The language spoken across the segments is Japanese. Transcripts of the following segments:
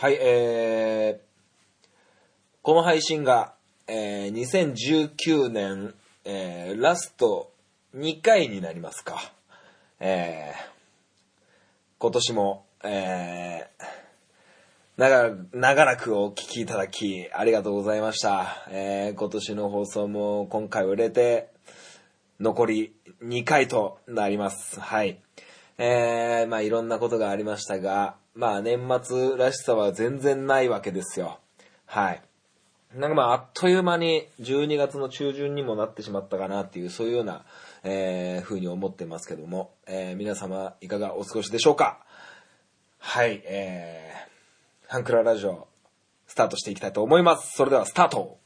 はい、えー、この配信が、えー、2019年、えー、ラスト2回になりますか。えー、今年も、えー、長長らくお聞きいただき、ありがとうございました。えー、今年の放送も今回売れて、残り2回となります。はい。えー、まあいろんなことがありましたが、まあ年末らしさは全然ないわけですよ。はい。なんかまああっという間に12月の中旬にもなってしまったかなっていう、そういうような、えー、風に思ってますけども、えー、皆様いかがお過ごしでしょうか？はい、えー、ハンクララジオ、スタートしていきたいと思います。それではスタート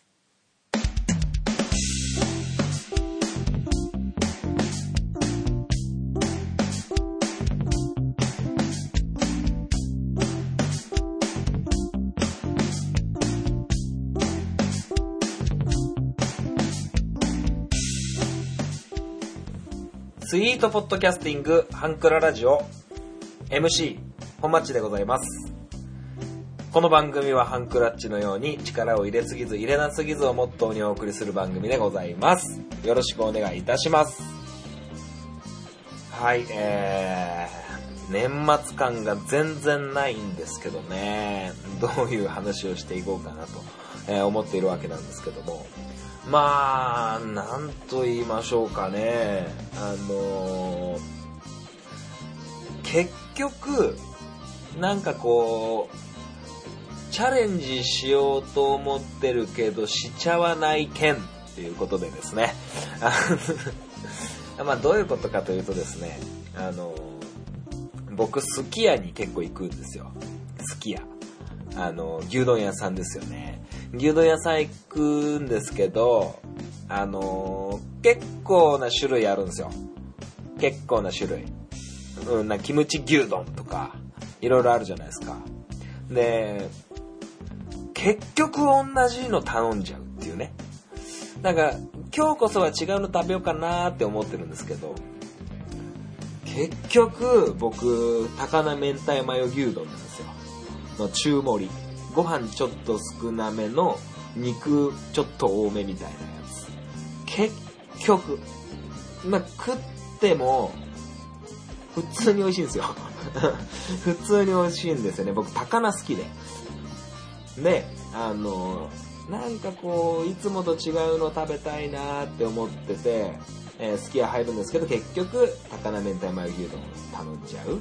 ートポッドキャスティングハンクララジオ MC 本マッチでございます。この番組はハンクラッチのように力を入れすぎず入れなすぎずをモットーにお送りする番組でございます。よろしくお願いいたします。はいえー、年末感が全然ないんですけどね。どういう話をしていこうかなと、えー思っているわけなんですけども。まあ、なんと言いましょうかね。あのー結局、なんかこう、チャレンジしようと思ってるけど、しちゃわない件っていうことでですね。まあ、どういうことかというとですね、あのー僕、すき家に結構行くんですよ。すき家。あの、牛丼屋さんですよね。牛丼屋さん行くんですけど、あのー結構な種類あるんですよ。結構な種類。うん、なキムチ牛丼とか、いろいろあるじゃないですか。で、結局同じの頼んじゃうっていうね。なんか、今日こそは違うの食べようかなって思ってるんですけど、結局、僕、高菜明太マヨ牛丼なんですよ。の中盛り。ご飯ちょっと少なめの肉ちょっと多めみたいなやつ。結局、まあ、食っても、普通に美味しいんですよ。普通に美味しいんですよね。僕、高菜好きで。で、あの、なんかこう、いつもと違うの食べたいなって思ってて、えー、好きは入るんですけど、結局、高菜明太マヨ牛丼頼んじゃう。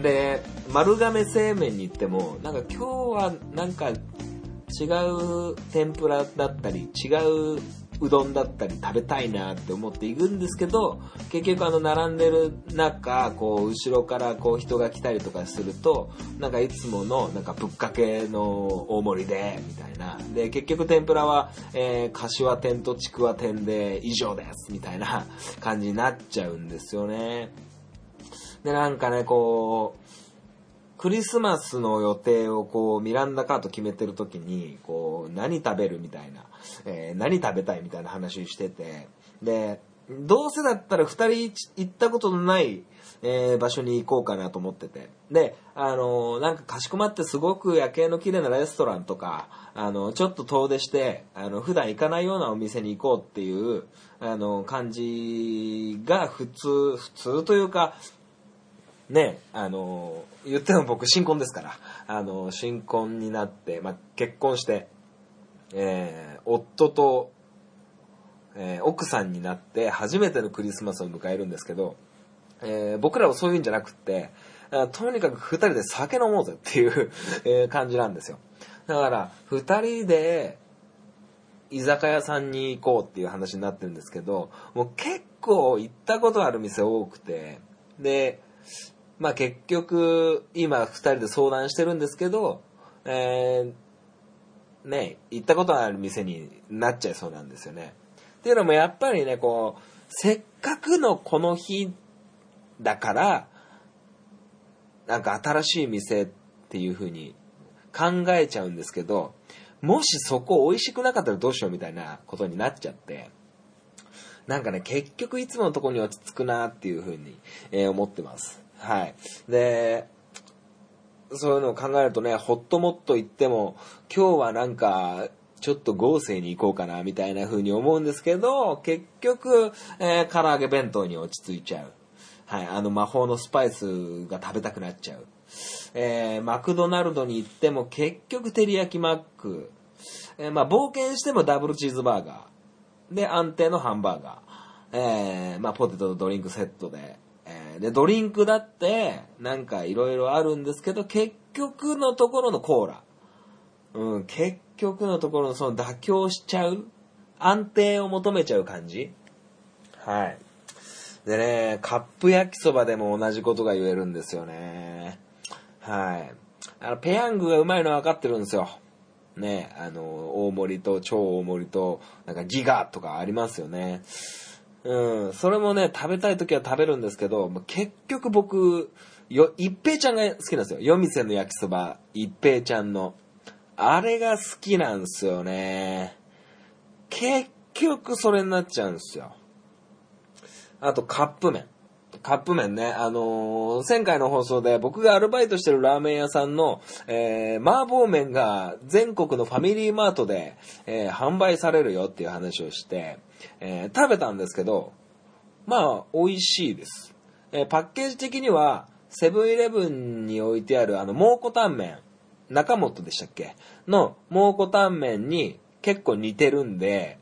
で、丸亀製麺に行っても、なんか今日はなんか違う天ぷらだったり、違ううどんだったり食べたいなって思って行くんですけど、結局あの並んでる中、こう後ろからこう人が来たりとかすると、なんかいつものなんかぶっかけの大盛りで、みたいな。で、結局天ぷらは、えー、柏天とちくわ天で以上です、みたいな感じになっちゃうんですよね。で、なんかね、こう、クリスマスの予定をこう、ミランダカート決めてる時に、こう、何食べるみたいな、えー何食べたいみたいな話してて、で、どうせだったら二人行ったことのない、えー場所に行こうかなと思ってて。で、あのーなんかかしこまってすごく夜景の綺麗なレストランとか、あの、ちょっと遠出して、あの、普段行かないようなお店に行こうっていう、あの、感じが普通、普通というか、ね、あの、言っても僕新婚ですから、あの、新婚になって、まあ、結婚して、えー夫と、えー奥さんになって初めてのクリスマスを迎えるんですけど、えー僕らはそういうんじゃなくって、とにかく二人で酒飲もうぜっていう、え感じなんですよ。だから、二人で、居酒屋さんに行こうっていう話になってるんですけど、もう結構行ったことある店多くて、で、まあ結局、今二人で相談してるんですけど、えーね、行ったことある店になっちゃいそうなんですよね。っていうのもやっぱりね、こう、せっかくのこの日だから、なんか新しい店っていう風に考えちゃうんですけど、もしそこ美味しくなかったらどうしようみたいなことになっちゃって、なんかね、結局いつものところに落ち着くなっていう風に、えー思ってます。はい。で、そういうのを考えるとね、ほっともっと言っても、今日はなんか、ちょっと豪勢に行こうかな、みたいな風に思うんですけど、結局、えー、唐揚げ弁当に落ち着いちゃう。はい、あの魔法のスパイスが食べたくなっちゃう。えー、マクドナルドに行っても結局照り焼きマック。えー、まあ冒険してもダブルチーズバーガー。で、安定のハンバーガー。えー、まあポテトとドリンクセットで。えー、で、ドリンクだって、なんかいろいろあるんですけど、結局のところのコーラ。うん、結局のところのその妥協しちゃう安定を求めちゃう感じはい。でね、カップ焼きそばでも同じことが言えるんですよね。はい。あの、ペヤングがうまいのは分かってるんですよ。ね、あの、大盛りと超大盛りと、なんかギガとかありますよね。うん、それもね、食べたい時は食べるんですけど、結局僕、よ、一平ちゃんが好きなんですよ。夜店の焼きそば、一平ちゃんの。あれが好きなんですよね。結局それになっちゃうんですよ。あとカップ麺。カップ麺ね、あのー、前回の放送で僕がアルバイトしてるラーメン屋さんの、えー、麻婆麺が全国のファミリーマートで、えー、販売されるよっていう話をして、えー、食べたんですけど、まあ、美味しいです。えー、パッケージ的には、セブンイレブンに置いてあるあの、蒙古タンメン、中本でしたっけ？の蒙古タンメンに結構似てるんで、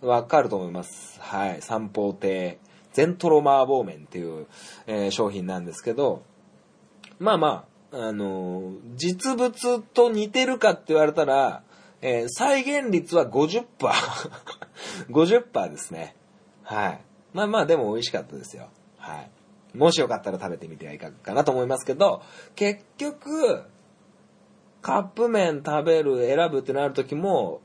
わかると思います。はい。三宝亭全トロ麻婆麺っていう、えー、商品なんですけど、まあまあ、あのー、実物と似てるかって言われたら、えー、再現率は50%。50%ですね。はい。まあまあ、でも美味しかったですよ。はい。もしよかったら食べてみてはいかがかなと思いますけど、結局、カップ麺食べる、選ぶってなるときも、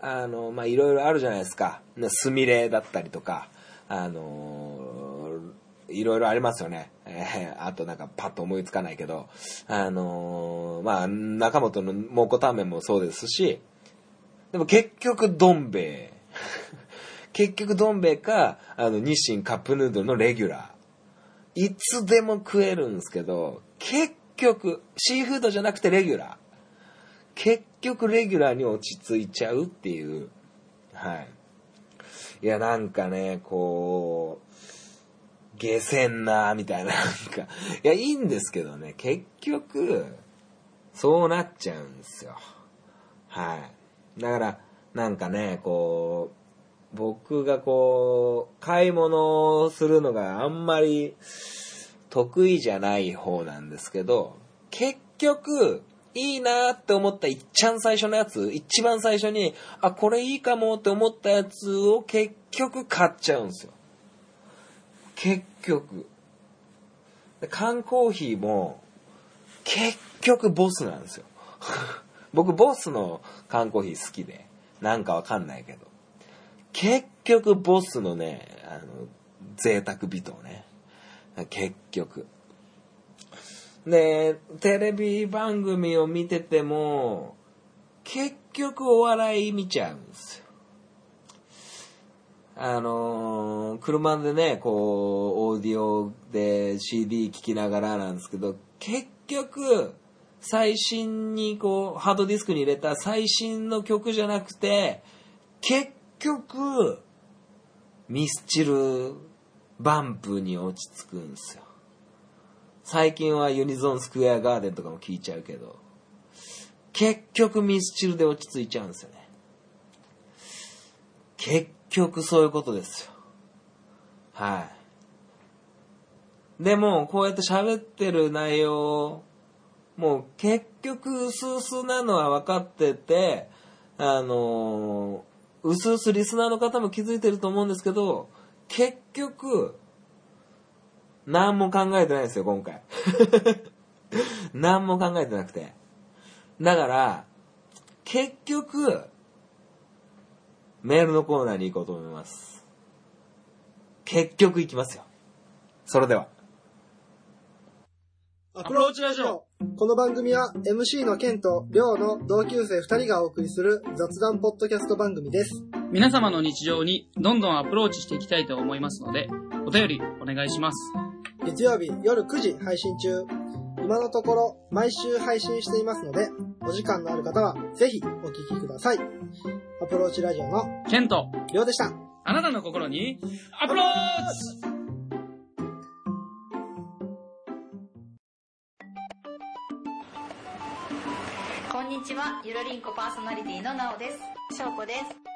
あの、まあ、いろいろあるじゃないですか。ね、スミレだったりとか、あの、いろいろありますよね。えー、あとなんかパッと思いつかないけど、あのー、まあ、中本の蒙古タンメンもそうですし、でも結局どん兵衛。結局どん兵衛か、あの、日清カップヌードルのレギュラー。いつでも食えるんですけど、結局、シーフードじゃなくてレギュラー。結局レギュラーに落ち着いちゃうっていう。はい。いや、なんかね、こう、下船な、みたいな、なんか、いや、いいんですけどね、結局、そうなっちゃうんですよ。はい。だから、なんかね、こう、僕がこう、買い物をするのがあんまり得意じゃない方なんですけど、結局、いいなって思ったいっちゃん最初のやつ、一番最初に、あ、これいいかもって思ったやつを結局買っちゃうんですよ。結局。缶コーヒーも、結局ボスなんですよ。僕ボスの缶コーヒー好きで、なんかわかんないけど。結局ボスのね、あの、贅沢美とね。結局。で、テレビ番組を見てても、結局お笑い見ちゃうんですよ。あのー、車でね、こう、オーディオで CD 聴きながらなんですけど、結局、最新にこう、ハードディスクに入れた最新の曲じゃなくて、結局、ミスチル、バンプに落ち着くんですよ。最近はユニゾンスクエアガーデンとかも聞いちゃうけど、結局ミスチルで落ち着いちゃうんですよね。結局そういうことですよ。はい。でも、こうやって喋ってる内容、もう結局、薄々なのは分かってて、あのー、薄々リスナーの方も気づいてると思うんですけど、結局、何も考えてないですよ、今回。何も考えてなくて。だから、結局、メールのコーナーに行こうと思います。結局行きますよ。それでは。アプローチラジオ。この番組は MC のケンとリョウの同級生2人がお送りする雑談ポッドキャスト番組です。皆様の日常にどんどんアプローチしていきたいと思いますので、お便りお願いします。月曜日夜9時配信中。今のところ毎週配信していますので、お時間のある方はぜひお聞きください。アプローチラジオのケント、りょうでした。あなたの心にアプローチこんにちは、ゆるりんこパーソナリティのなおです。しょうこです。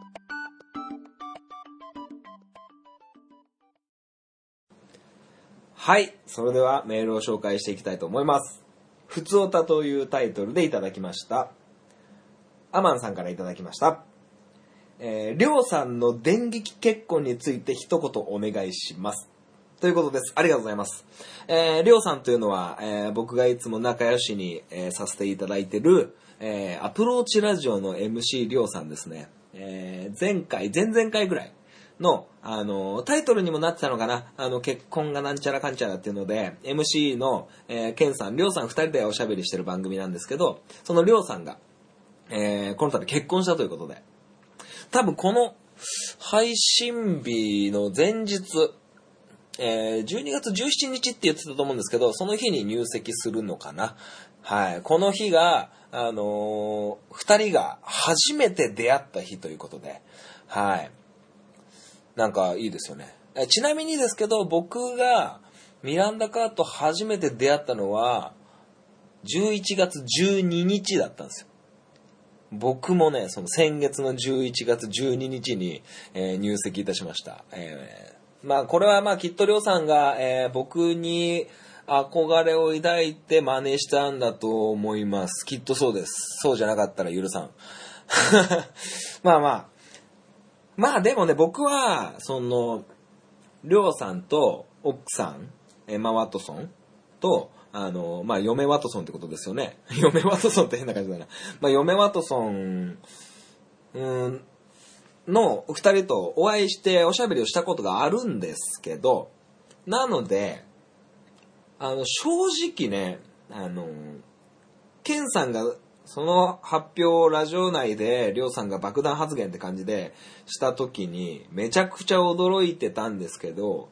はい。それではメールを紹介していきたいと思います。ふつおたというタイトルでいただきました。アマンさんからいただきました。えー、りょうさんの電撃結婚について一言お願いします。ということです。ありがとうございます。えー、りょうさんというのは、えー僕がいつも仲良しに、えーさせていただいてる、えーアプローチラジオの MC りょうさんですね。えー前回、前々回ぐらいの、あの、タイトルにもなってたのかなあの、結婚がなんちゃらかんちゃらっていうので、MC の、えーケンさん、りょうさん二人でおしゃべりしてる番組なんですけど、そのりょうさんが、えーこの度結婚したということで、多分この配信日の前日、えー12月17日って言ってたと思うんですけど、その日に入籍するのかな。はい。この日が、あのー二人が初めて出会った日ということで、はい。なんかいいですよね。ちなみにですけど、僕がミランダカーと初めて出会ったのは、11月12日だったんですよ。僕もね、その先月の11月12日に、えー入籍いたしました。えーまあこれはまあきっとりょうさんが、えー僕に憧れを抱いて真似したんだと思います。きっとそうです。そうじゃなかったら許さん。まあまあ。まあでもね、僕は、その、りょうさんと奥さん、エマ・ワトソンと、あの、まあ、嫁ワトソンってことですよね。嫁ワトソンって変な感じだな。まあ、嫁ワトソン、うん、の二人とお会いしておしゃべりをしたことがあるんですけど、なので、あの、正直ね、あの、ケンさんが、その発表をラジオ内で、りょうさんが爆弾発言って感じでした時に、めちゃくちゃ驚いてたんですけど、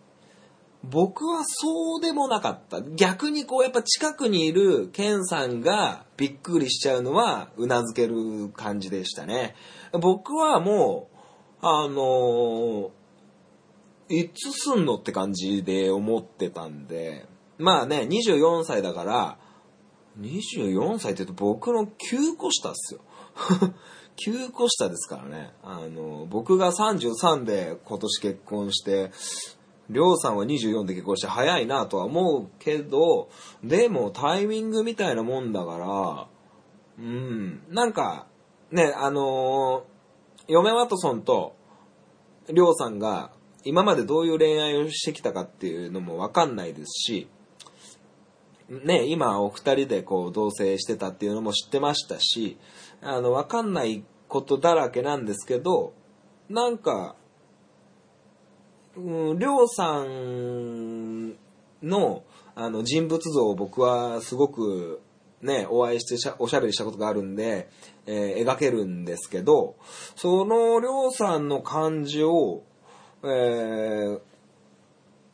僕はそうでもなかった。逆にこうやっぱ近くにいるケンさんがびっくりしちゃうのはうなずける感じでしたね。僕はもう、あのーいつすんのって感じで思ってたんで、まあね、24歳だから、24歳って言うと僕の9個下っすよ。9個下ですからね。あの、僕が33で今年結婚して、りょうさんは24で結婚して早いなとは思うけど、でもタイミングみたいなもんだから、うん、なんか、ね、あのー嫁ワトソンとりょうさんが今までどういう恋愛をしてきたかっていうのもわかんないですし、ね、今お二人でこう同棲してたっていうのも知ってましたし、あの、わかんないことだらけなんですけど、なんか、うん、りょうさんのあの人物像を僕はすごくね、お会いしておしゃべりしたことがあるんで、えー描けるんですけど、そのりょうさんの感じを、えー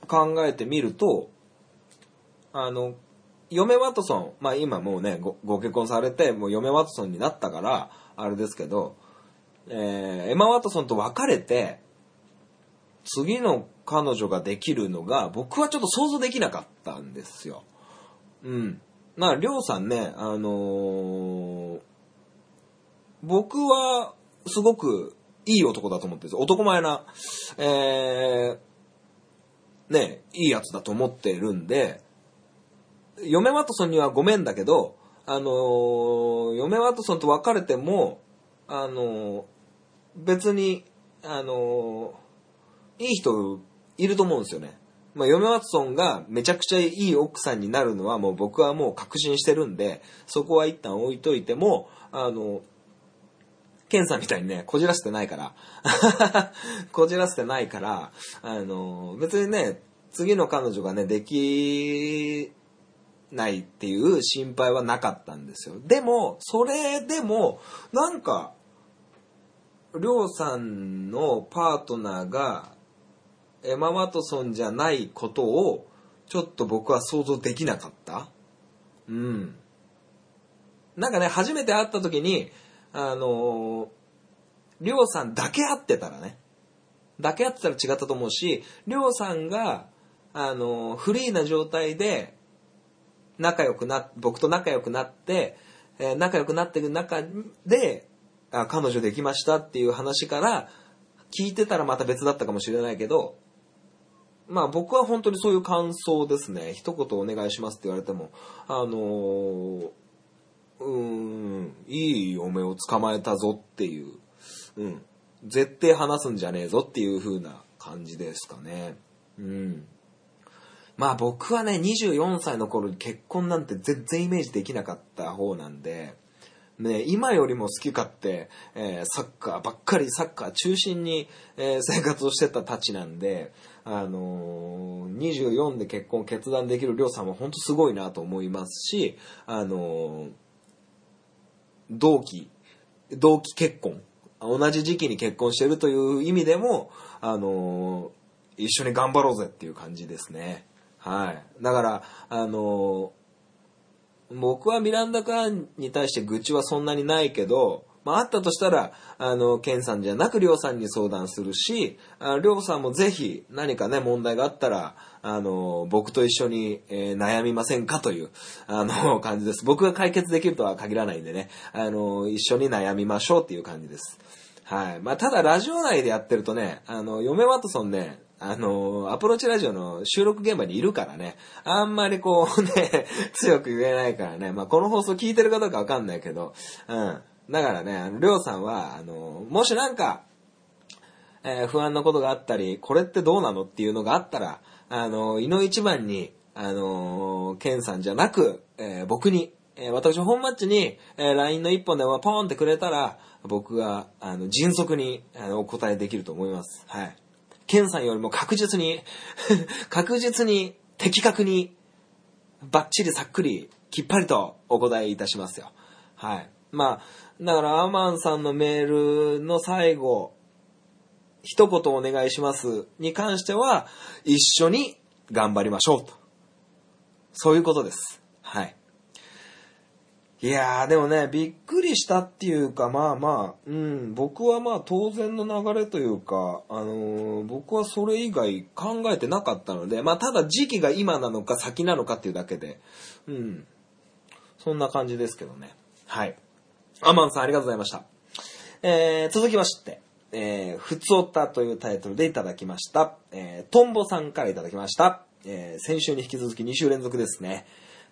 考えてみると、あの、嫁ワトソン、まあ今もうね、ごご結婚されて、もう嫁ワトソンになったから、あれですけど、えーエマ・ワトソンと別れて、次の彼女ができるのが、僕はちょっと想像できなかったんですよ。うん。まあ、りょうさんね、あのー僕は、すごくいい男だと思ってるんです男前な、えー、ね、いいやつだと思ってるんで、嫁ワトソンにはごめんだけど、あのー嫁ワトソンと別れても、あのー別に、あのーいい人いると思うんですよね。まあ、嫁ワトソンがめちゃくちゃいい奥さんになるのはもう僕はもう確信してるんで、そこは一旦置いといても、あの、ケンさんみたいにね、こじらせてないから。こじらせてないから、あの、別にね、次の彼女がね、できないっていう心配はなかったんですよ。でも、それでも、なんか、りょうさんのパートナーが、エマ・ワトソンじゃないことを、ちょっと僕は想像できなかった。うん。なんかね、初めて会った時に、あの、りょうさんだけ会ってたらね、だけ会ってたら違ったと思うし、りょうさんが、あの、フリーな状態で、仲良くな、僕と仲良くなって、えー仲良くなっていく中で、あ、彼女できましたっていう話から、聞いてたらまた別だったかもしれないけど、まあ僕は本当にそういう感想ですね。一言お願いしますって言われても、あのーうーん、いい嫁を捕まえたぞっていう、うん、絶対話すんじゃねえぞっていう風な感じですかね。うん。まあ僕はね、24歳の頃に結婚なんて全然イメージできなかった方なんで、ね、今よりも好き勝手、えーサッカーばっかりサッカー中心に、えー生活をしてたたちなんで、あのー24で結婚決断できるりょうさんは本当すごいなと思いますし、あのー同期、同期結婚、同じ時期に結婚してるという意味でも、あのー一緒に頑張ろうぜっていう感じですね。はい。だから、あのー僕はミランダ・カーンに対して愚痴はそんなにないけど、まあ、あったとしたら、あの、ケンさんじゃなく、りょうさんに相談するし、りょうさんもぜひ何かね、問題があったら、あの、僕と一緒に、えー悩みませんかという、あの、感じです。僕が解決できるとは限らないんでね、あの、一緒に悩みましょうっていう感じです。はい。まあ、ただ、ラジオ内でやってるとね、あの、嫁ワトソンね、あの、アプローチラジオの収録現場にいるからね、あんまりこう ね、強く言えないからね、まあ、この放送聞いてるかどうかわかんないけど、うん。だからね、あの、りょうさんは、あの、もしなんか、えー不安なことがあったり、これってどうなのっていうのがあったら、あの、井の一番に、あの、ケンさんじゃなく、えー僕に、えー私本マッチに、え LINE の一本でもポーンってくれたら、僕が、あの、迅速に、あの、お答えできると思います。はい。ケンさんよりも確実に、確実に、的確に、バッチリさっくり、きっぱりとお答えいたしますよ。はい。まあ、だからアマンさんのメールの最後、一言お願いしますに関しては、一緒に頑張りましょうと。そういうことです。はい。いやー、でもね、びっくりしたっていうか、まあまあ、うん、僕はまあ当然の流れというか、あのー僕はそれ以外考えてなかったので、まあただ時期が今なのか先なのかっていうだけで、うん、そんな感じですけどね。はい。アマンさんありがとうございました。えー、続きまして、えー、ふつおたというタイトルでいただきました。えー、トンボさんからいただきました。えー、先週に引き続き2週連続ですね。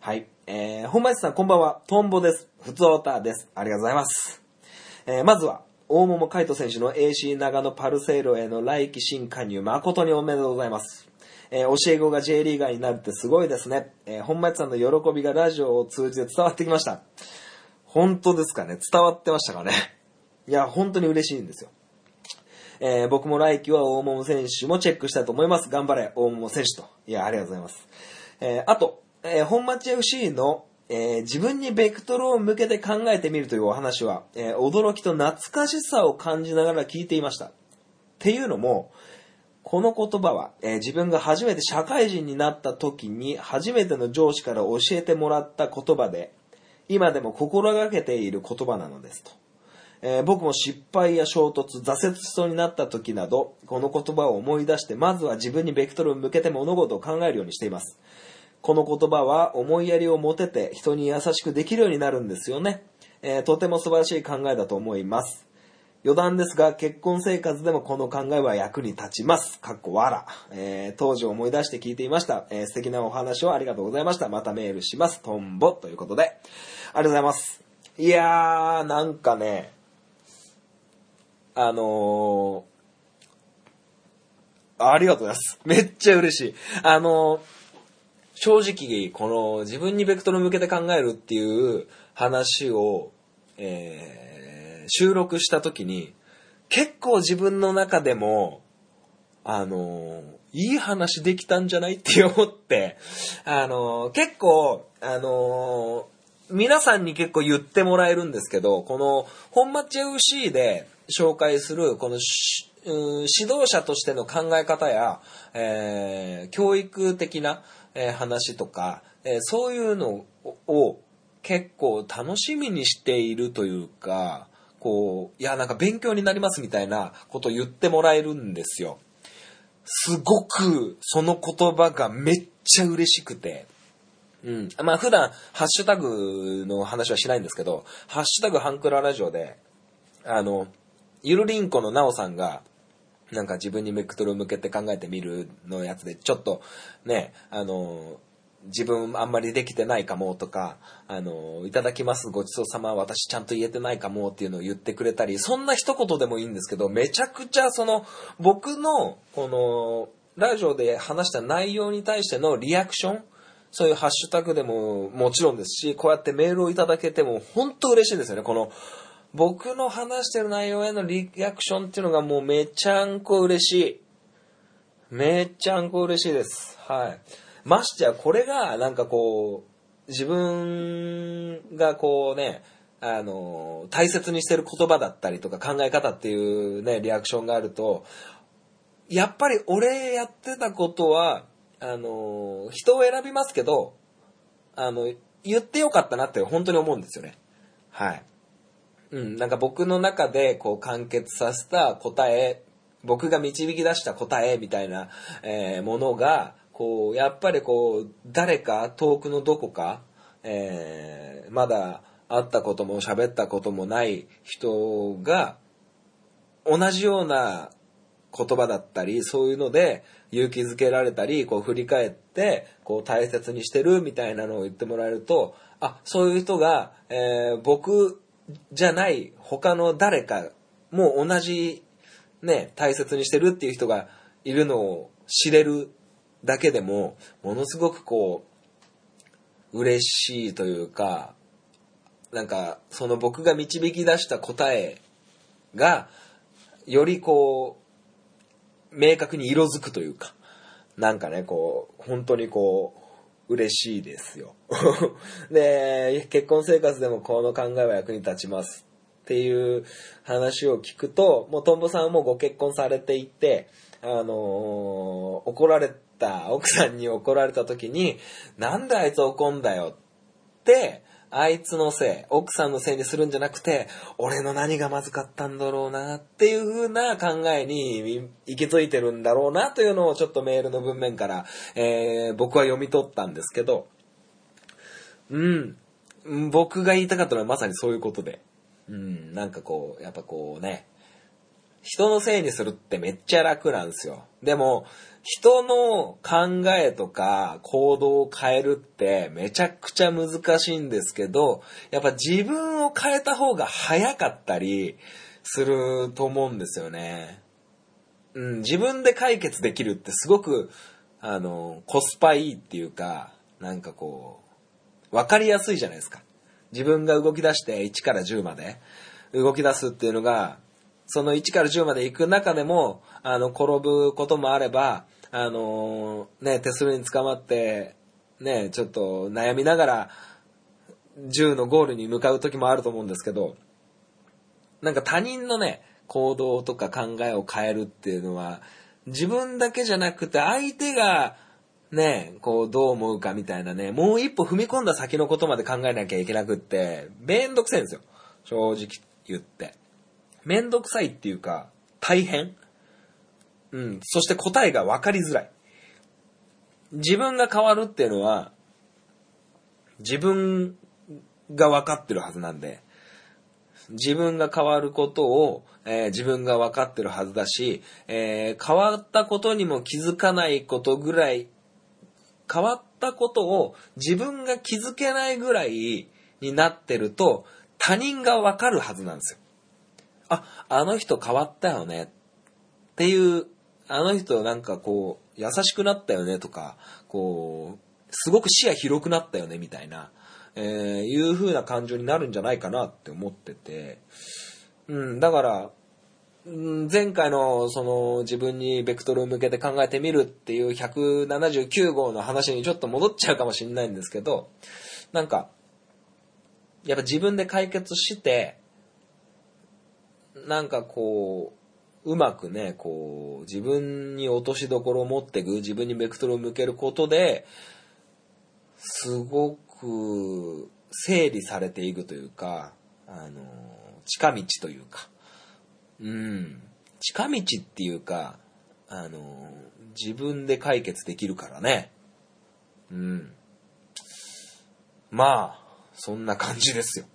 はい。えー、本町さんこんばんは。トンボです。ふつおたです。ありがとうございます。えー、まずは、大桃海斗選手の AC 長野パルセイロへの来季新加入誠におめでとうございます。えー教え子が J リーガーになるってすごいですね。えー本町さんの喜びがラジオを通じて伝わってきました。本当ですかね伝わってましたかねいや、本当に嬉しいんですよ。えー僕も来季は大桃選手もチェックしたいと思います。頑張れ、大桃選手と。いや、ありがとうございます。えーあと、えー本町 FC の、えー自分にベクトルを向けて考えてみるというお話は、えー驚きと懐かしさを感じながら聞いていました。っていうのも、この言葉は、え自分が初めて社会人になった時に初めての上司から教えてもらった言葉で、今でも心がけている言葉なのですと。えー僕も失敗や衝突、挫折しそうになった時など、この言葉を思い出して、まずは自分にベクトルを向けて物事を考えるようにしています。この言葉は思いやりを持てて人に優しくできるようになるんですよね。えーとても素晴らしい考えだと思います。余談ですが、結婚生活でもこの考えは役に立ちます。かっこわら。えー当時を思い出して聞いていました。えー素敵なお話をありがとうございました。またメールします。トンボということで。ありがとうございます。いやー、なんかね、あのー、ありがとうございます。めっちゃ嬉しい。あのー、正直、この自分にベクトル向けて考えるっていう話を、えー収録した時に、結構自分の中でも、あのいい話できたんじゃないって思って、あの結構、あの皆さんに結構言ってもらえるんですけど、この本町 FC で紹介する、この指導者としての考え方や、えー教育的な、え話とか、えそういうのを結構楽しみにしているというか、こう、いや、なんか勉強になりますみたいなことを言ってもらえるんですよ。すごくその言葉がめっちゃ嬉しくて。うん。まあ普段、ハッシュタグの話はしないんですけど、ハッシュタグハンクララジオで、あの、ゆるりんこのなおさんが、なんか自分にメクトルを向けて考えてみるのやつで、ちょっとね、あの、自分あんまりできてないかもとか、あの、いただきますごちそうさま私ちゃんと言えてないかもっていうのを言ってくれたり、そんな一言でもいいんですけど、めちゃくちゃその、僕の、この、ラジオで話した内容に対してのリアクション、そういうハッシュタグでももちろんですし、こうやってメールをいただけても本当嬉しいんですよね。この、僕の話してる内容へのリアクションっていうのがもうめちゃんこ嬉しい。めちゃんこ嬉しいです。はい。ましてや、これが、なんかこう、自分がこうね、あの、大切にしてる言葉だったりとか考え方っていうね、リアクションがあると、やっぱり俺やってたことは、あの、人を選びますけど、あの、言ってよかったなって本当に思うんですよね。はい。うん、なんか僕の中でこう完結させた答え、僕が導き出した答えみたいな、えーものが、こう、やっぱりこう、誰か遠くのどこか、えーまだ会ったことも喋ったこともない人が、同じような言葉だったり、そういうので勇気づけられたり、こう振り返って、こう大切にしてるみたいなのを言ってもらえると、あ、そういう人が、えー僕じゃない他の誰かも同じね、大切にしてるっていう人がいるのを知れるだけでも、ものすごくこう、嬉しいというか、なんか、その僕が導き出した答えが、よりこう、明確に色づくというか、なんかね、こう、本当にこう、嬉しいですよ。で、結婚生活でもこの考えは役に立ちますっていう話を聞くと、もうトンボさんもご結婚されていて、あのー怒られた、奥さんに怒られた時に、なんであいつ怒んだよって、あいつのせい、奥さんのせいにするんじゃなくて、俺の何がまずかったんだろうなっていう風な考えに行き着いてるんだろうなというのをちょっとメールの文面から、えー僕は読み取ったんですけど、うん、僕が言いたかったのはまさにそういうことで、うん、なんかこう、やっぱこうね、人のせいにするってめっちゃ楽なんですよ。でも、人の考えとか行動を変えるってめちゃくちゃ難しいんですけど、やっぱ自分を変えた方が早かったりすると思うんですよね。うん、自分で解決できるってすごく、あの、コスパいいっていうか、なんかこう、わかりやすいじゃないですか。自分が動き出して1から10まで動き出すっていうのが、その1から10まで行く中でも、あの、転ぶこともあれば、あのね、手すりに捕まって、ね、ちょっと悩みながら、10のゴールに向かう時もあると思うんですけど、なんか他人のね、行動とか考えを変えるっていうのは、自分だけじゃなくて相手が、ね、こうどう思うかみたいなね、もう一歩踏み込んだ先のことまで考えなきゃいけなくって、めんどくさいんですよ。正直言って。めんどくさいっていうか、大変うん。そして答えが分かりづらい。自分が変わるっていうのは、自分が分かってるはずなんで、自分が変わることを、えー自分が分かってるはずだし、えー変わったことにも気づかないことぐらい、変わったことを自分が気づけないぐらいになってると、他人が分かるはずなんですよ。あ、あの人変わったよねっていう、あの人なんかこう、優しくなったよねとか、こう、すごく視野広くなったよねみたいな、えーいう風な感情になるんじゃないかなって思ってて、うん、だから、前回のその自分にベクトルを向けて考えてみるっていう179号の話にちょっと戻っちゃうかもしれないんですけど、なんか、やっぱ自分で解決して、なんかこう、うまくね、こう、自分に落としどころを持っていく、自分にベクトルを向けることで、すごく整理されていくというか、あの、近道というか、うん、近道っていうか、あの、自分で解決できるからね。うん。まあ、そんな感じですよ。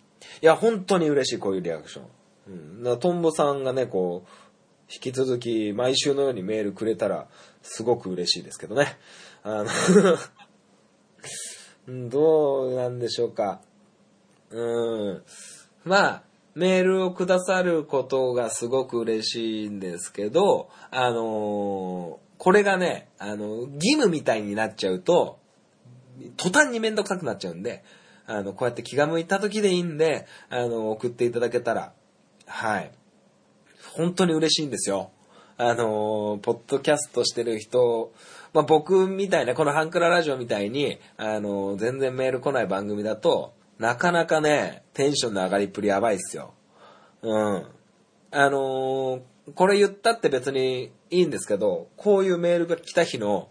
いや、本当に嬉しい、こういうリアクション。うん。だからトンボさんがね、こう、引き続き毎週のようにメールくれたら、すごく嬉しいですけどね。あの、どうなんでしょうか。うん。まあ、メールをくださることがすごく嬉しいんですけど、あのーこれがね、あの、義務みたいになっちゃうと、途端にめんどくさくなっちゃうんで、あの、こうやって気が向いた時でいいんで、あの、送っていただけたら、はい。本当に嬉しいんですよ。あのーポッドキャストしてる人、まあ、僕みたいな、このハンクララジオみたいに、あのー全然メール来ない番組だと、なかなかね、テンションの上がりっぷりやばいっすよ。うん。あのーこれ言ったって別にいいんですけど、こういうメールが来た日の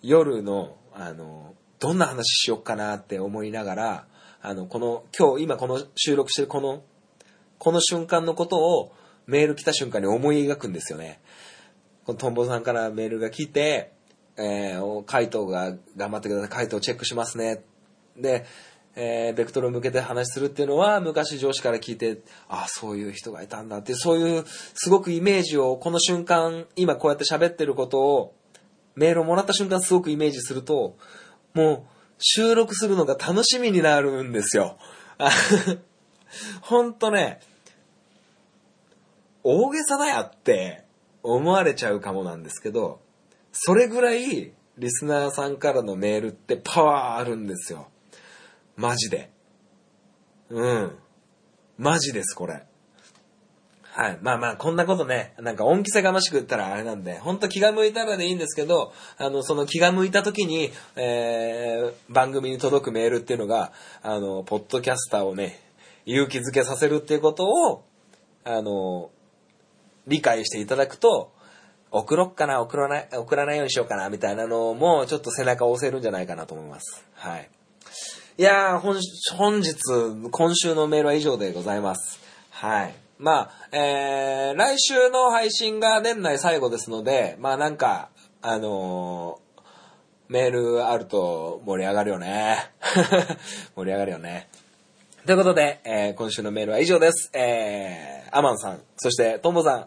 夜の、あのどんな話しよっかなって思いながら、あの、この、今日、今この収録してるこのこの瞬間のことをメール来た瞬間に思い描くんですよね。このトンボさんからメールが来て、えー、回答が頑張ってください。回答チェックしますね。で、えーベクトル向けて話するっていうのは昔上司から聞いて、ああそういう人がいたんだって、そういうすごくイメージをこの瞬間、今こうやって喋ってることをメールをもらった瞬間すごくイメージすると、もう収録するのが楽しみになるんですよ。あほんとね、大げさだよって思われちゃうかもなんですけど、それぐらいリスナーさんからのメールってパワーあるんですよ。マジで。うん。マジです、これ。はい。まあまあ、こんなことね、なんか恩着せがましく言ったらあれなんで、ほんと気が向いたらでいいんですけど、あの、その気が向いた時に、えー、番組に届くメールっていうのが、あの、ポッドキャスターをね、勇気づけさせるっていうことを、あの、理解していただくと、送ろっかな、送らない、送らないようにしようかな、みたいなのも、ちょっと背中を押せるんじゃないかなと思います。はい。いやー、本本日、今週のメールは以上でございます。はい。まあ、えー、来週の配信が年内最後ですので、まあなんか、あのーメールあると盛り上がるよね。盛り上がるよね。ということで、えー今週のメールは以上です。えー、アマンさん、そしてトンボさん、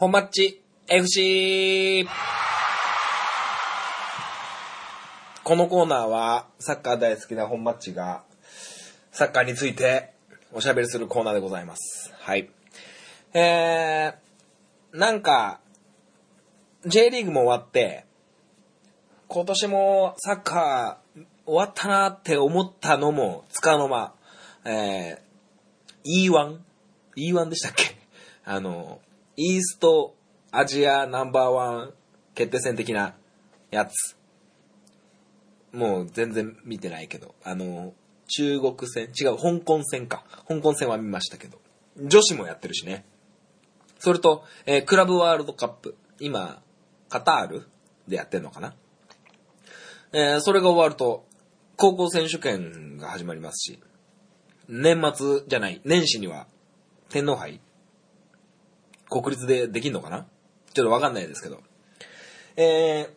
本マッチ FC! このコーナーはサッカー大好きな本マッチがサッカーについておしゃべりするコーナーでございます。はい。えー、なんか J リーグも終わって今年もサッカー終わったなって思ったのもつかの間、えー、E1?E1 でしたっけ？あの、イーストアジアナンバーワン決定戦的なやつ。もう全然見てないけど、あの、中国戦、違う、香港戦か。香港戦は見ましたけど。女子もやってるしね。それと、えークラブワールドカップ。今、カタールでやってんのかなえーそれが終わると、高校選手権が始まりますし、年末じゃない、年始には天皇杯国立でできんのかな？ちょっとわかんないですけど。え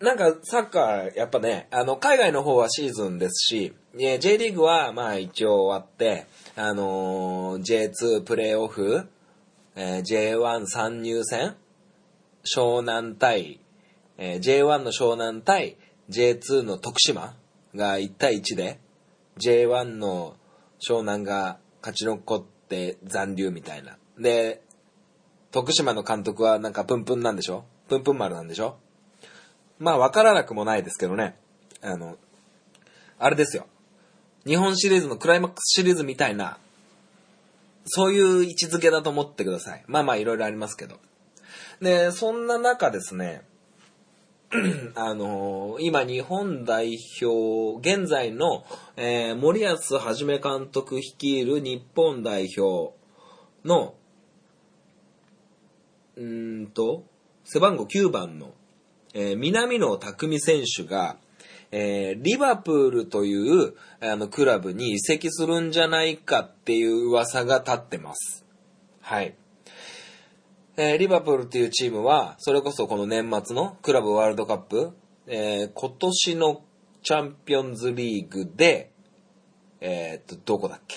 ー、なんかサッカー、やっぱね、あの、海外の方はシーズンですし、えー J リーグはまあ一応終わって、あのー J2 プレーオフ、えー J1 参入戦、湘南対、えー J1 の湘南対 J2 の徳島が1対1で、J1 の湘南が勝ち残って残留みたいな。で、徳島の監督はなんかプンプンなんでしょ？プンプン丸なんでしょ？まあ、わからなくもないですけどね。あの、あれですよ。日本シリーズのクライマックスシリーズみたいな、そういう位置づけだと思ってください。まあまあ、いろいろありますけど。で、そんな中ですね、あの今日本代表、現在の、えー森保一監督率いる日本代表の、うんと、背番号9番の、えー南野拓実選手が、えーリバプールというあのクラブに移籍するんじゃないかっていう噂が立ってます。はい。えーリバプールっていうチームは、それこそこの年末のクラブワールドカップ、えー今年のチャンピオンズリーグで、えーっと、どこだっけ？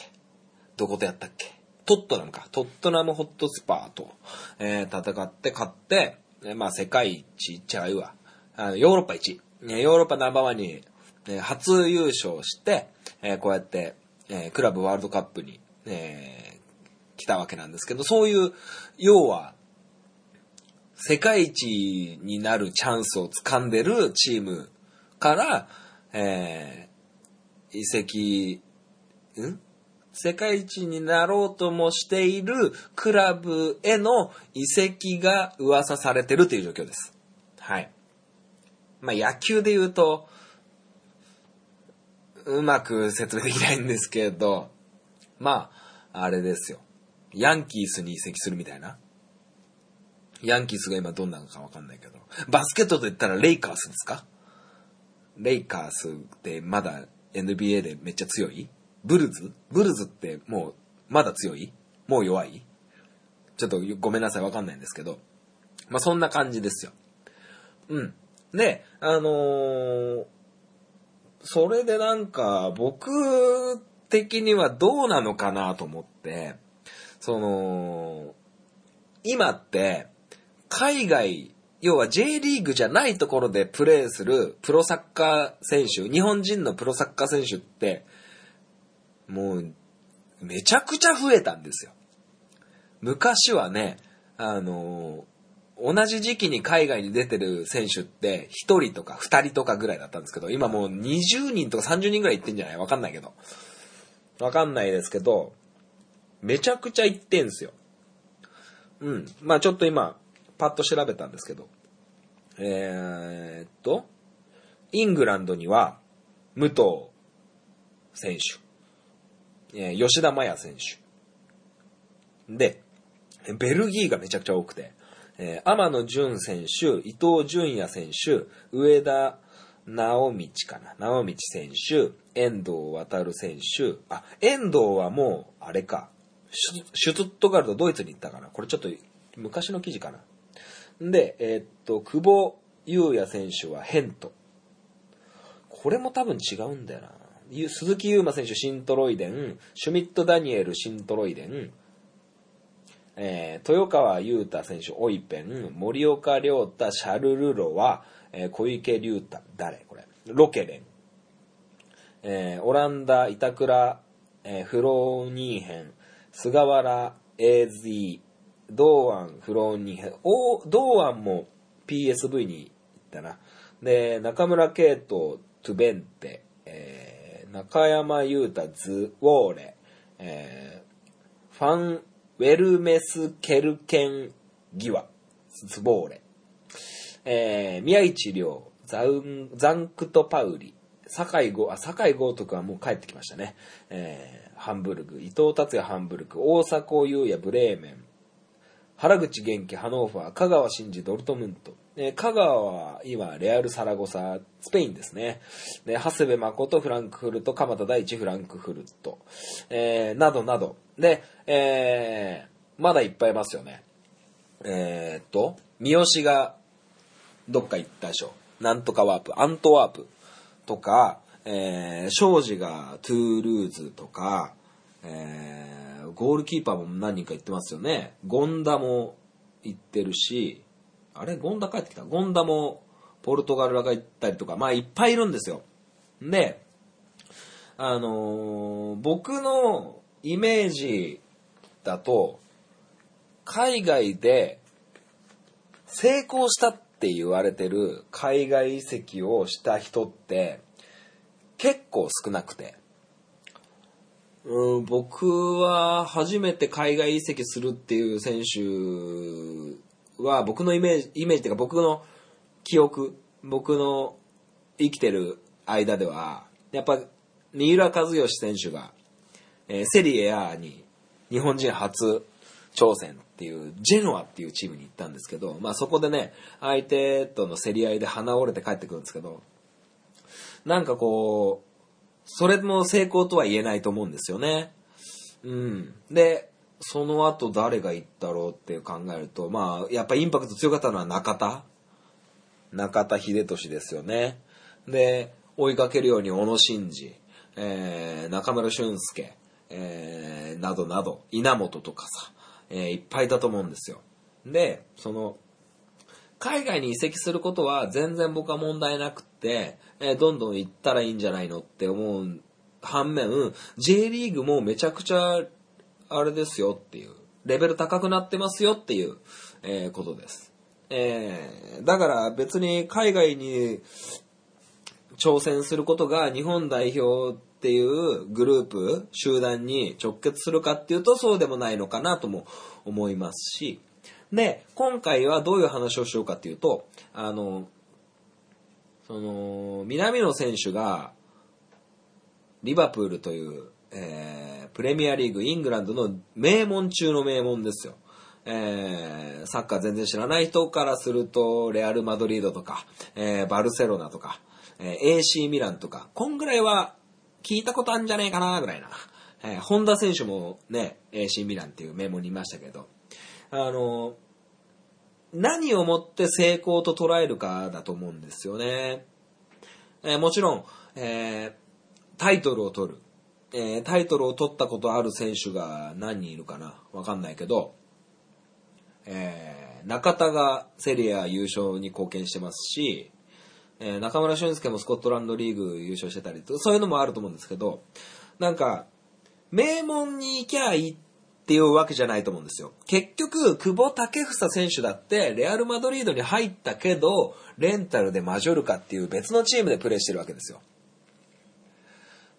どことやったっけ？トットナムか。トットナムホットスパーと、えー戦って勝って、えーまあ世界一違うわ。あのヨーロッパ一。ねヨーロッパナンバーワンに、え初優勝して、えーこうやって、えークラブワールドカップに、えー来たわけなんですけど、そういう、要は、世界一になるチャンスを掴んでるチームから、えー移籍、ん？世界一になろうともしているクラブへの移籍が噂されてるという状況です。はい。まあ野球で言うと、うまく説明できないんですけど、まあ、あれですよ。ヤンキースに移籍するみたいな。ヤンキースが今どんなのかわかんないけど。バスケットと言ったらレイカースですか？レイカースってまだ NBA でめっちゃ強い？ブルズ？ブルズってもうまだ強い？もう弱い？ちょっとごめんなさいわかんないんですけど。まあそんな感じですよ。うん。で、あのーそれでなんか僕的にはどうなのかなと思って、その、今って海外、要は J リーグじゃないところでプレーするプロサッカー選手、日本人のプロサッカー選手って、もうめちゃくちゃ増えたんですよ。昔はね、あの同じ時期に海外に出てる選手って1人とか2人とかぐらいだったんですけど、今もう20人とか30人ぐらい行ってんじゃない？わかんないけど。わかんないですけど、めちゃくちゃ行ってんすよ。うん。まあちょっと今、パッと調べたんですけど、えーっと、イングランドには、武藤選手、えー吉田麻也選手。で、ベルギーがめちゃくちゃ多くて、えー天野淳選手、伊藤純也選手、上田直道かな。直道選手、遠藤航選手、あ、遠藤はもう、あれか、シュシュツットガルト、ドイツに行ったかな。これちょっと昔の記事かな。で、えーっと、久保優也選手はヘント。これも多分違うんだよな。鈴木優馬選手、シントロイデン、シュミット・ダニエル、シントロイデン、えー豊川優太選手、オイペン、森岡亮太、シャルルロは、えー小池龍太、誰？これ。ロケレン、えーオランダ、板倉、えーフローニーヘン、菅原、エーズィ、堂安、フローニーヘン、お堂安も PSV に行ったな。で、中村圭斗、トゥベンテ、中山優太、ズウォーレ、えーファン、ウェルメス・ケルケン・ギワ、ズボーレ、えー宮市亮、ザンザンクト・パウリ、酒井豪、あ、酒井豪徳はもう帰ってきましたね。えーハンブルグ、伊藤達也ハンブルク、大迫勇也ブレーメン、原口元気ハノーファー、香川真司ドルトムント、え香川は今レアル・サラゴサ、スペインですね。で、長谷部誠フランクフルト、鎌田大地フランクフルト、えーなどなど。で、えーまだいっぱいいますよね。えーっと、三好がどっか行ったでしょ。なんとかワープ、アントワープとか、えー、昌子がトゥールーズとか、えー、ゴールキーパーも何人か行ってますよね。権田も行ってるし、あれゴンダ帰ってきたゴンダもポルトガルが行ったりとか、まあいっぱいいるんですよ。で、あのー僕のイメージだと、海外で成功したって言われてる海外移籍をした人って結構少なくて。うん、僕は初めて海外移籍するっていう選手は僕のイメージ、イメージっていうか僕の記憶、僕の生きてる間では、やっぱ三浦知良選手が、えーセリエ A に日本人初挑戦っていうジェノアっていうチームに行ったんですけど、まあそこでね、相手との競り合いで鼻折れて帰ってくるんですけど、なんかこう、それも成功とは言えないと思うんですよね。うん。で、その後誰が行ったろうって考えると、まあ、やっぱインパクト強かったのは中田中田秀俊ですよね。で、追いかけるように小野伸二、えー、中村俊介、えー、などなど、稲本とかさ、えーいっぱいだと思うんですよ。で、その、海外に移籍することは全然僕は問題なくって、えーどんどん行ったらいいんじゃないのって思う反面、J リーグもめちゃくちゃあれですよっていう、レベル高くなってますよっていう、えーことです。えーだから別に海外に挑戦することが日本代表っていうグループ、集団に直結するかっていうとそうでもないのかなとも思いますし、で、今回はどういう話をしようかっていうと、あの、その、南野選手が、リバプールという、えープレミアリーグ、イングランドの名門中の名門ですよ。えーサッカー全然知らない人からすると、レアル・マドリードとか、えーバルセロナとか、えー AC ミランとか、こんぐらいは聞いたことあんじゃねえかな、ぐらいな。えー本田選手もね、AC ミランっていう名門にいましたけど、あの、何をもって成功と捉えるかだと思うんですよね。えもちろん、えタイトルを取る。えータイトルを取ったことある選手が何人いるかな？わかんないけど、えー中田がセリア優勝に貢献してますし、えー中村俊輔もスコットランドリーグ優勝してたりと、そういうのもあると思うんですけど、なんか、名門に行きゃいいっていうわけじゃないと思うんですよ。結局、久保建英選手だって、レアル・マドリードに入ったけど、レンタルでマジョルカっていう別のチームでプレーしてるわけですよ。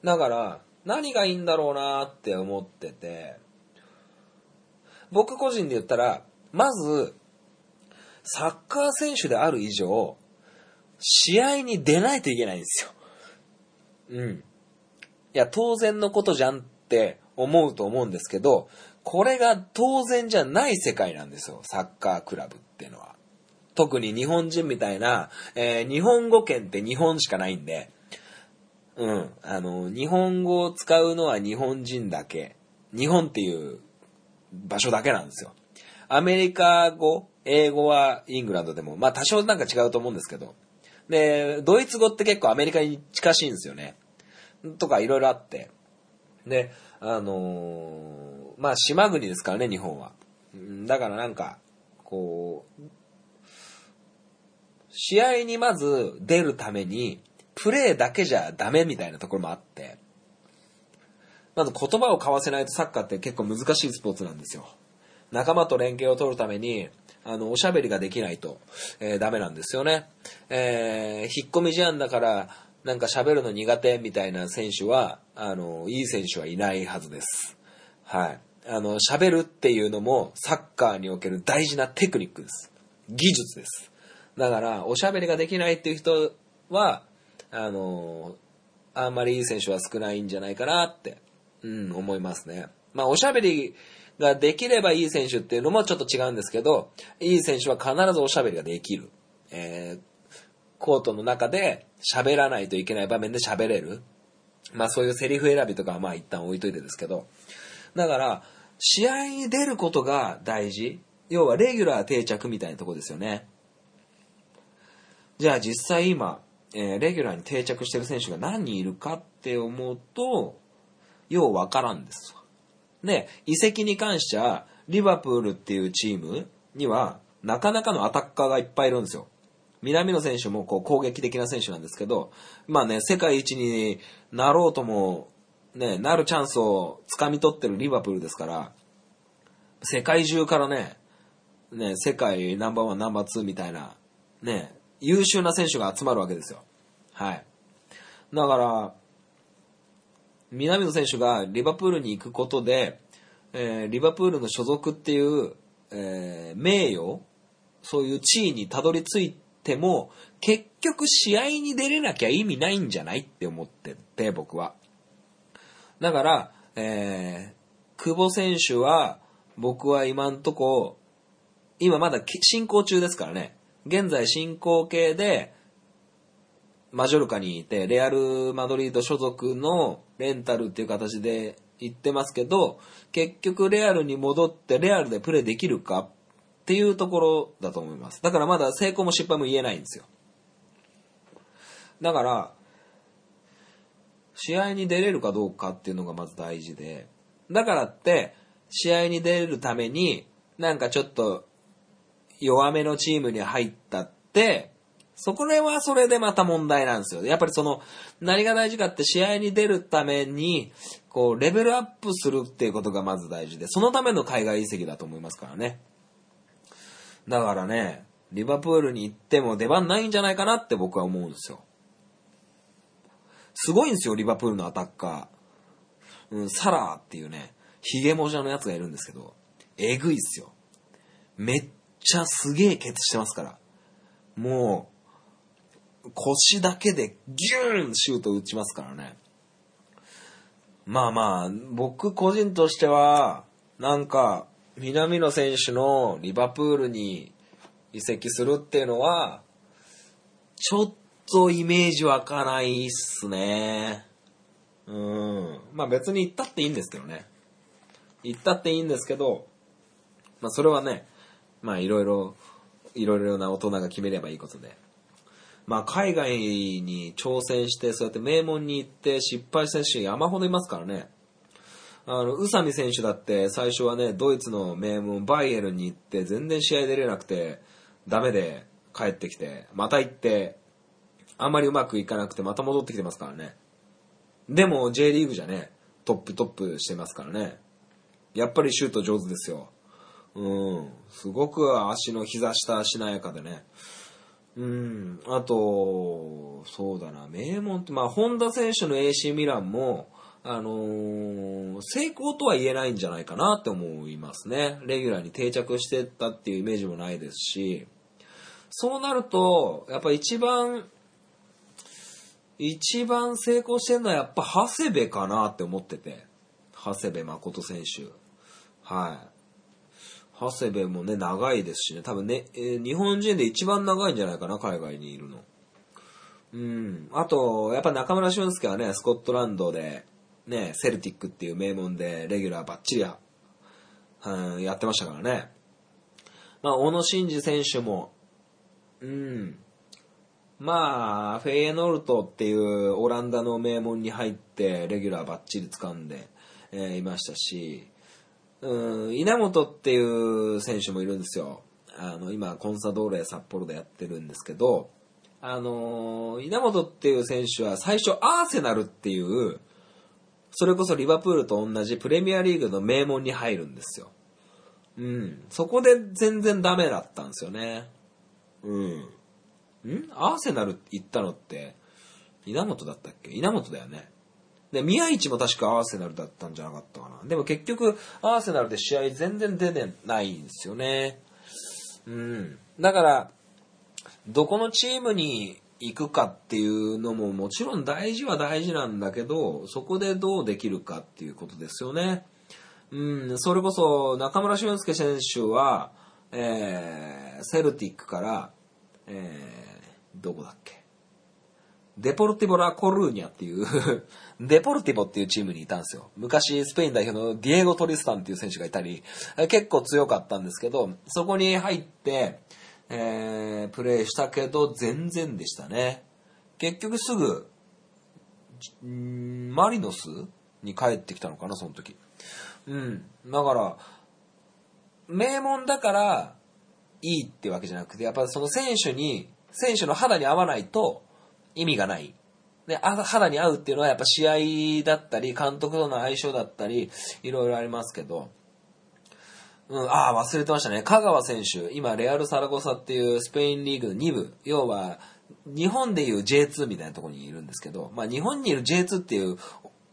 だから、何がいいんだろうなって思ってて、僕個人で言ったら、まず、サッカー選手である以上、試合に出ないといけないんですよ。うん。いや、当然のことじゃんって思うと思うんですけど、これが当然じゃない世界なんですよ、サッカークラブっていうのは。特に日本人みたいな、えー日本語圏って日本しかないんで、うん、あの、日本語を使うのは日本人だけ。日本っていう場所だけなんですよ。アメリカ語、英語はイングランドでも、まあ多少なんか違うと思うんですけど。で、ドイツ語って結構アメリカに近しいんですよね。とかいろいろあって。で、あのーまあ島国ですからね、日本は。だからなんか、こう、試合にまず出るために、プレーだけじゃダメみたいなところもあって、まず言葉を交わせないとサッカーって結構難しいスポーツなんですよ。仲間と連携を取るために、あの、おしゃべりができないと、えーダメなんですよね。えー引っ込み思案だから、なんか喋るの苦手みたいな選手は、あの、いい選手はいないはずです。はい。あの、喋るっていうのも、サッカーにおける大事なテクニックです。技術です。だから、おしゃべりができないっていう人は、あの、あんまりいい選手は少ないんじゃないかなって、うん、思いますね。まあ、おしゃべりができればいい選手っていうのもちょっと違うんですけど、いい選手は必ずおしゃべりができる。えーコートの中で喋らないといけない場面で喋れる。まあそういうセリフ選びとかはまあ一旦置いといてですけど。だから、試合に出ることが大事。要はレギュラー定着みたいなとこですよね。じゃあ実際今、えーレギュラーに定着してる選手が何人いるかって思うと、ようわからんです。で、移籍に関しては、リバプールっていうチームには、なかなかのアタッカーがいっぱいいるんですよ。南野選手もこう攻撃的な選手なんですけど、まあね、世界一になろうとも、ね、なるチャンスを掴み取ってるリバプールですから、世界中からね、ね、世界ナンバーワン、ナンバーツーみたいな、ね、優秀な選手が集まるわけですよ。はい。だから、南野選手がリバプールに行くことで、えーリバプールの所属っていう、えー名誉、そういう地位にたどり着いても、結局試合に出れなきゃ意味ないんじゃないって思ってて、僕は。だから、えー、久保選手は、僕は今んとこ、今まだ進行中ですからね。現在進行形で、マジョルカにいて、レアル・マドリード所属のレンタルっていう形で行ってますけど、結局レアルに戻ってレアルでプレーできるかっていうところだと思います。だからまだ成功も失敗も言えないんですよ。だから、試合に出れるかどうかっていうのがまず大事で、だからって、試合に出れるために、なんかちょっと弱めのチームに入ったって、そこれはそれでまた問題なんですよ。やっぱりその、何が大事かって試合に出るために、こう、レベルアップするっていうことがまず大事で、そのための海外移籍だと思いますからね。だからね、リバプールに行っても出番ないんじゃないかなって僕は思うんですよ。すごいんですよ、リバプールのアタッカー。うん、サラーっていうね、ヒゲモジャのやつがいるんですけど、えぐいっすよ。めっちゃすげえケツしてますから。もう、腰だけでギューンシュート打ちますからね。まあまあ、僕個人としては、なんか、南野選手のリバプールに移籍するっていうのは、ちょっとイメージ湧かないっすね。うん。まあ別に行ったっていいんですけどね。行ったっていいんですけど、まあそれはね、まあいろいろ、いろいろな大人が決めればいいことで。まあ海外に挑戦して、そうやって名門に行って失敗した選手山ほどいますからね。あの、宇佐美選手だって最初はね、ドイツの名門バイエルンに行って全然試合出れなくて、ダメで帰ってきて、また行って、あんまりうまくいかなくてまた戻ってきてますからね。でも J リーグじゃね、トップトップしてますからね。やっぱりシュート上手ですよ。うん。すごく足の膝下しなやかでね。うん。あと、そうだな、名門って、まあ、本田選手の AC ミランも、あのー成功とは言えないんじゃないかなって思いますね。レギュラーに定着してったっていうイメージもないですし、そうなると、やっぱ一番、一番成功してるのはやっぱ長谷部かなって思ってて。長谷部誠選手。はい。長谷部もね、長いですしね、多分ね、えー日本人で一番長いんじゃないかな、海外にいるの。うん。あと、やっぱ中村俊輔はね、スコットランドで、ね、セルティックっていう名門で、レギュラーバッチリや、うん、やってましたからね。まあ、小野伸二選手も、うん。まあ、フェイエノルトっていうオランダの名門に入って、レギュラーバッチリ掴んで、えーいましたし、うん、稲本っていう選手もいるんですよ。あの、今、コンサドーレ札幌でやってるんですけど、あのー稲本っていう選手は最初アーセナルっていう、それこそリバプールと同じプレミアリーグの名門に入るんですよ。うん。そこで全然ダメだったんですよね。うん。ん？アーセナル行ったのって、稲本だったっけ？稲本だよね。で、宮市も確かアーセナルだったんじゃなかったかな。でも結局、アーセナルで試合全然出てないんですよね。うん。だから、どこのチームに行くかっていうのももちろん大事は大事なんだけど、そこでどうできるかっていうことですよね。うん、それこそ中村俊輔選手は、えー、セルティックから、えー、どこだっけ？デポルティボ・ラ・コルーニャっていう デポルティボっていうチームにいたんですよ。昔スペイン代表のディエゴ・トリスタンっていう選手がいたり、結構強かったんですけど、そこに入って、えー、プレイしたけど全然でしたね。結局すぐ、マリノスに帰ってきたのかな、その時。うん。だから、名門だからいいってわけじゃなくて、やっぱその選手に、選手の肌に合わないと意味がない。で、肌に合うっていうのはやっぱ試合だったり、監督との相性だったり、いろいろありますけど、うん、ああ、忘れてましたね。香川選手、今、レアル・サラゴサっていうスペインリーグ2部、要は、日本でいう J2 みたいなところにいるんですけど、まあ日本にいる J2 っていう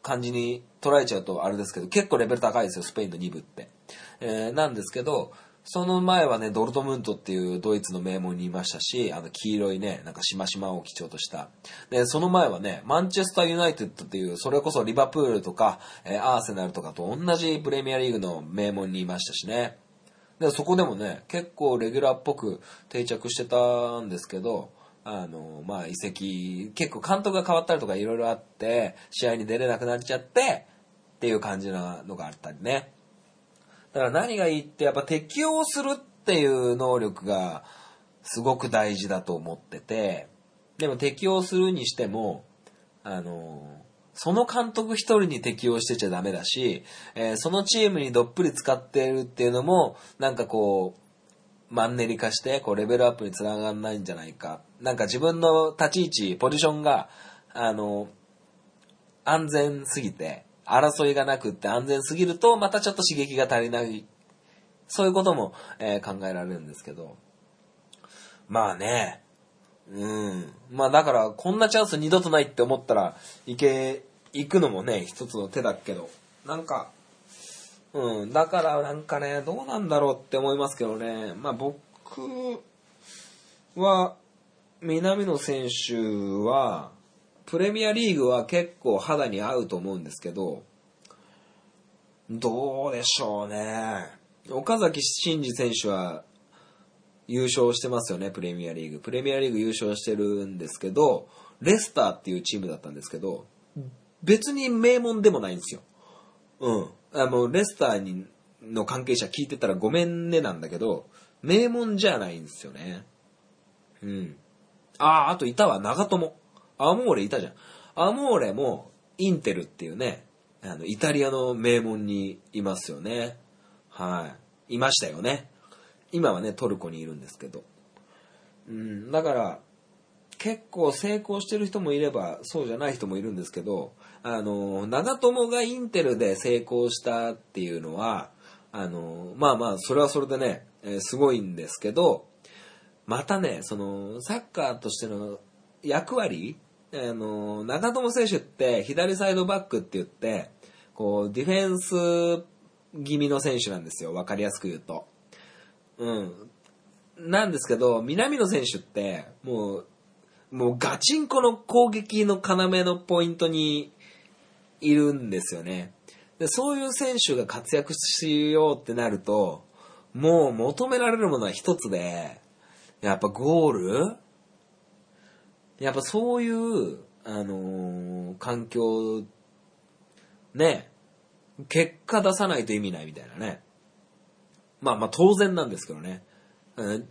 感じに捉えちゃうとあれですけど、結構レベル高いですよ、スペインの2部って。えーなんですけど、その前はね、ドルトムントっていうドイツの名門にいましたし、あの黄色いね、なんかしましまを基調とした。で、その前はね、マンチェスターユナイテッドっていう、それこそリバプールとか、えーアーセナルとかと同じプレミアリーグの名門にいましたしね。で、そこでもね、結構レギュラーっぽく定着してたんですけど、あの、まあ、移籍、結構監督が変わったりとかいろいろあって、試合に出れなくなっちゃって、っていう感じなのがあったりね。だから何がいいって、やっぱ適応するっていう能力がすごく大事だと思ってて、でも適応するにしても、あの、その監督一人に適応してちゃダメだし、えーそのチームにどっぷり使ってるっていうのも、なんかこう、マンネリ化して、こう、レベルアップにつながらないんじゃないか。なんか自分の立ち位置、ポジションが、あの、安全すぎて、争いがなくって安全すぎると、またちょっと刺激が足りない。そういうことも、えー考えられるんですけど。まあね、うん。まあだから、こんなチャンス二度とないって思ったら、行け、行くのもね、一つの手だけど、なんか、うん。だからなんかね、どうなんだろうって思いますけどね。まあ僕は、南野選手は、プレミアリーグは結構肌に合うと思うんですけど、どうでしょうね。岡崎慎司選手は優勝してますよね、プレミアリーグ。プレミアリーグ優勝してるんですけど、レスターっていうチームだったんですけど、別に名門でもないんですよ。うん。あの、レスターにの関係者聞いてたらごめんねなんだけど、名門じゃないんですよね。うん。ああ、あといたわ、長友。アモーレいたじゃん。アモーレも、インテルっていうね、あの、イタリアの名門にいますよね。はい。いましたよね。今はね、トルコにいるんですけど。うん、だから、結構成功してる人もいれば、そうじゃない人もいるんですけど、あの、長友がインテルで成功したっていうのは、あの、まあまあ、それはそれでね、えーすごいんですけど、またね、その、サッカーとしての役割あの、長友選手って左サイドバックって言って、こう、ディフェンス気味の選手なんですよ。わかりやすく言うと。うん。なんですけど、南野選手って、もう、もうガチンコの攻撃の要のポイントにいるんですよね。でそういう選手が活躍しようってなると、もう求められるものは一つで、やっぱゴールやっぱそういう、あのー環境、ね、結果出さないと意味ないみたいなね。まあまあ当然なんですけどね。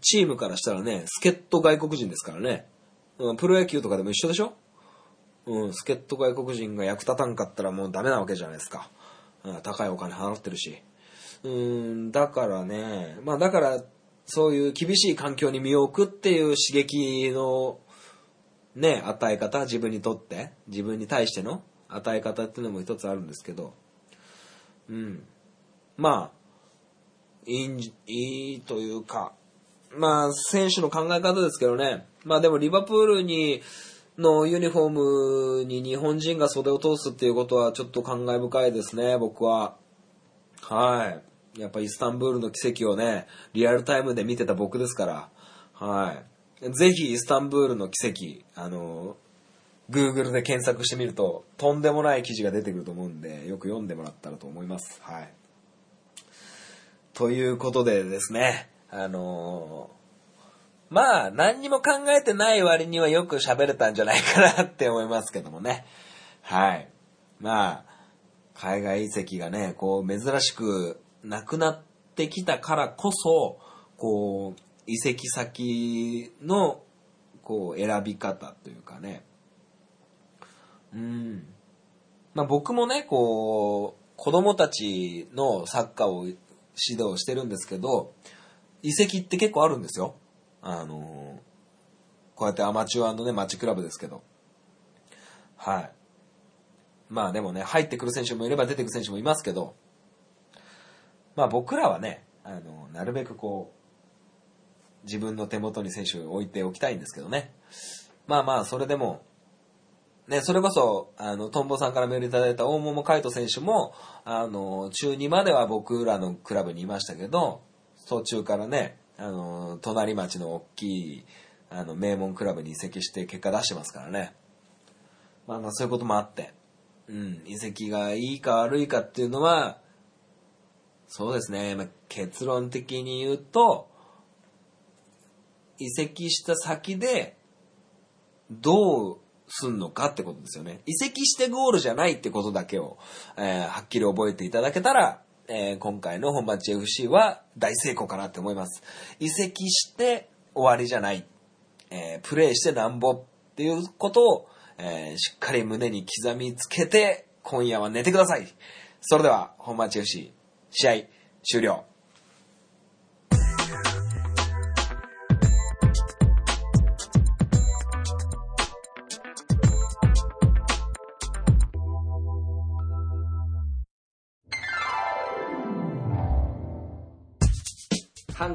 チームからしたらね、助っ人外国人ですからね。プロ野球とかでも一緒でしょ？うん、助っ人外国人が役立たんかったらもうダメなわけじゃないですか。高いお金払ってるし。うん、だからね、まあだから、そういう厳しい環境に身を置くっていう刺激のね、与え方、自分にとって、自分に対しての与え方っていうのも一つあるんですけど、うん。まあ、いい、いいというか、まあ、選手の考え方ですけどね。まあでも、リバプールに、のユニフォームに日本人が袖を通すっていうことはちょっと感慨深いですね、僕は。はい。やっぱイスタンブールの奇跡をね、リアルタイムで見てた僕ですから、はい。ぜひイスタンブールの奇跡、あの、Google で検索してみると、とんでもない記事が出てくると思うんで、よく読んでもらったらと思います。はい。ということでですね、あのまあ、何にも考えてない割にはよく喋れたんじゃないかなって思いますけどもね。はい。まあ、海外移籍がね、こう、珍しくなくなってきたからこそ、こう、移籍先の、こう、選び方というかね。うん。まあ僕もね、こう、子供たちのサッカーを指導してるんですけど、移籍って結構あるんですよ。あのこうやってアマチュアのね、マッチクラブですけど。はい。まあでもね、入ってくる選手もいれば出てくる選手もいますけど、まあ僕らはね、あの、なるべくこう、自分の手元に選手を置いておきたいんですけどね。まあまあ、それでも、ね、それこそ、あの、トンボさんからメールいただいた大桃海斗選手も、あの、中2までは僕らのクラブにいましたけど、途中からね、あの、隣町の大きい、あの、名門クラブに移籍して結果出してますからね。まあまあ、そういうこともあって、うん、移籍がいいか悪いかっていうのは、そうですね、まあ、結論的に言うと、移籍した先で、どうすんのかってことですよね。移籍してゴールじゃないってことだけを、えーはっきり覚えていただけたら、えー今回の本町 FC は大成功かなって思います。移籍して終わりじゃない。えープレイしてなんぼっていうことを、えーしっかり胸に刻みつけて、今夜は寝てください。それでは、本町 FC、試合終了。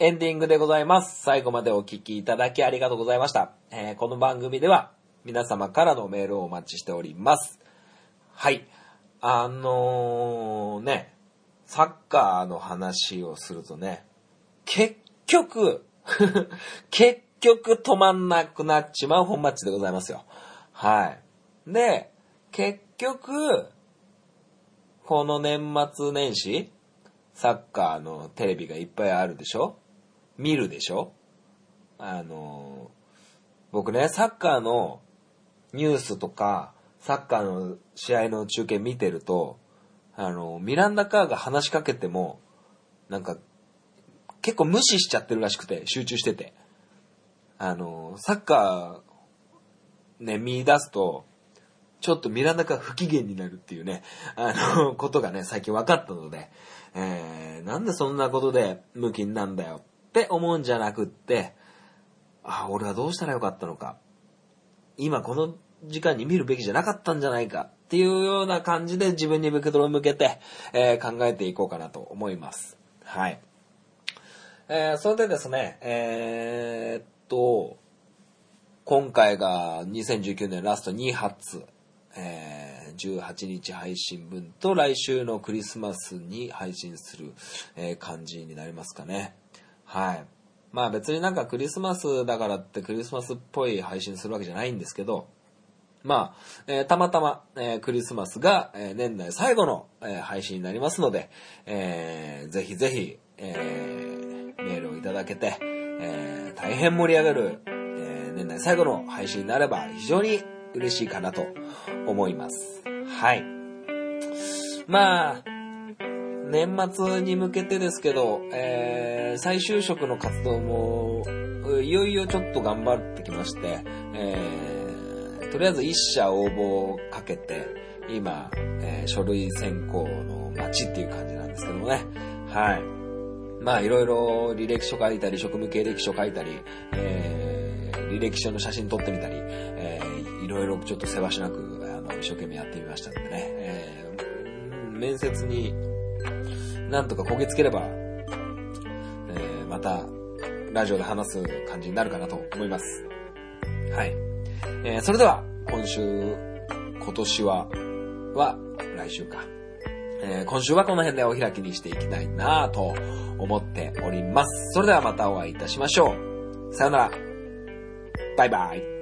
エンディングでございます。最後までお聞きいただきありがとうございました。えーこの番組では皆様からのメールをお待ちしております。はい。あのー、ね、サッカーの話をするとね、結局、結局止まんなくなっちまう本マッチでございますよ。はい。で、結局、この年末年始、サッカーのテレビがいっぱいあるでしょ？見るでしょ？あの、僕ね、サッカーのニュースとか、サッカーの試合の中継見てると、あの、ミランダカーが話しかけても、なんか、結構無視しちゃってるらしくて、集中してて。あの、サッカー、ね、見出すと、ちょっとミランダカー不機嫌になるっていうね、あの、ことがね、最近分かったので、えー、なんでそんなことでムキになんだよって思うんじゃなくって、ああ、俺はどうしたらよかったのか。今この時間に見るべきじゃなかったんじゃないかっていうような感じで自分に向けと向けて、えー考えていこうかなと思います。はい。えーそれでですね、えーっと、今回が2019年ラスト2発、えー18日配信分と来週のクリスマスに配信する、え感じになりますかね。はい。まあ別になんかクリスマスだからってクリスマスっぽい配信するわけじゃないんですけど、まあ、えーたまたま、えークリスマスが、えー年内最後の、え配信になりますので、えーぜひぜひ、えメールをいただけて、え大変盛り上がる、え年内最後の配信になれば非常に嬉しいかなと思います。はい。まあ、年末に向けてですけど、えー再就職の活動も、いよいよちょっと頑張ってきまして、えーとりあえず一社応募をかけて、今、えー書類選考の待ちっていう感じなんですけどもね。はい。まあいろいろ履歴書書いたり、職務経歴書書いたり、えー履歴書の写真撮ってみたり、えーいろいろちょっとせわしなく、あの、一生懸命やってみましたんでね。えー面接になんとかこぎつければ、えーまた、ラジオで話す感じになるかなと思います。はい。えーそれでは、今週、今年は、は、来週か。えー今週はこの辺でお開きにしていきたいなと思っております。それではまたお会いいたしましょう。さよなら。バイバイ。